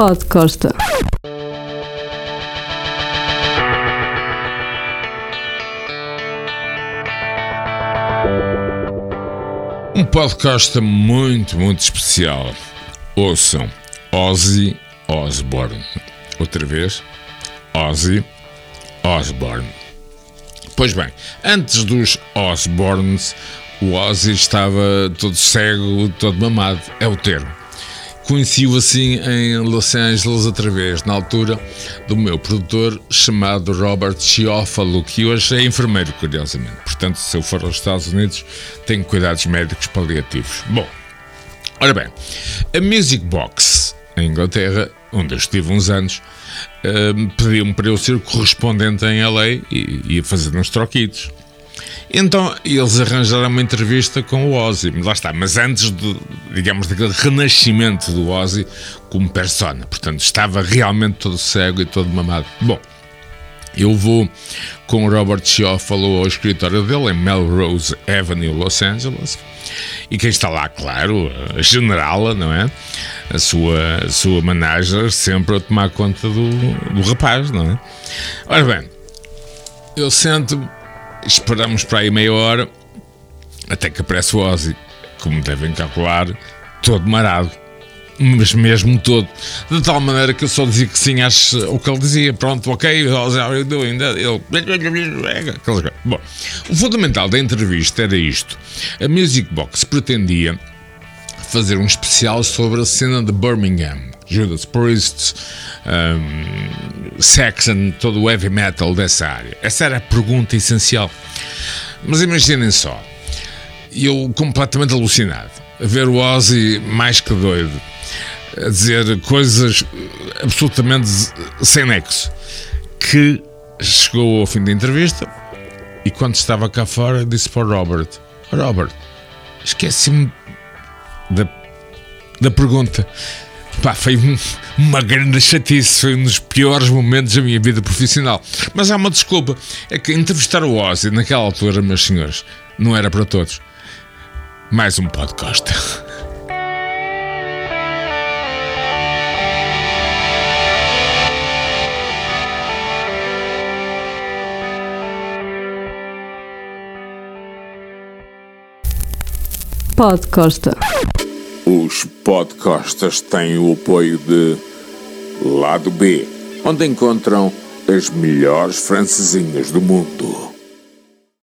Pod Costa. Um podcast muito, muito especial. Ouçam Ozzy Osbourne. Outra vez, Ozzy Osbourne. Pois bem, antes dos Osbournes, o Ozzy estava todo cego, todo mamado. É o termo. Conheci-o assim em Los Angeles através, na altura, do meu produtor chamado Robert Chiofalo, que hoje é enfermeiro, curiosamente. Portanto, se eu for aos Estados Unidos, tenho cuidados médicos paliativos. Bom, ora bem, a Music Box, em Inglaterra, onde eu estive uns anos, uh, pediu-me para eu ser correspondente em LA e ia fazer uns troquitos. Então eles arranjaram uma entrevista com o Ozzy, lá está, mas antes, de, digamos, daquele renascimento do Ozzy como persona. Portanto, estava realmente todo cego e todo mamado. Bom, eu vou com o Robert Shaw, falou ao escritório dele em Melrose Avenue, Los Angeles. E quem está lá, claro, a generala, não é? A sua, a sua manager sempre a tomar conta do, do rapaz, não é? Ora bem, eu sento Esperamos para aí meia hora até que aparece o Ozzy, como devem calcular, todo marado. Mas mesmo todo. De tal maneira que eu só dizia que sim às, o que ele dizia. Pronto, ok, Ozzy, how are you doing? Ele... Bom, o fundamental da entrevista era isto. A Music Box pretendia fazer um especial sobre a cena de Birmingham. Judas Priest, um, Saxon, todo o heavy metal dessa área. Essa era a pergunta essencial. Mas imaginem só, eu completamente alucinado, a ver o Ozzy mais que doido, a dizer coisas absolutamente sem nexo, que chegou ao fim da entrevista e quando estava cá fora disse para o Robert, Robert, esqueci-me da, da pergunta. Pá, foi um, uma grande chatice, foi um dos piores momentos da minha vida profissional. Mas há uma desculpa: é que entrevistar o Ozzy naquela altura, meus senhores, não era para todos. Mais um podcast. Pod Costa. Os podcasts têm o apoio de Lado B, onde encontram as melhores francesinhas do mundo.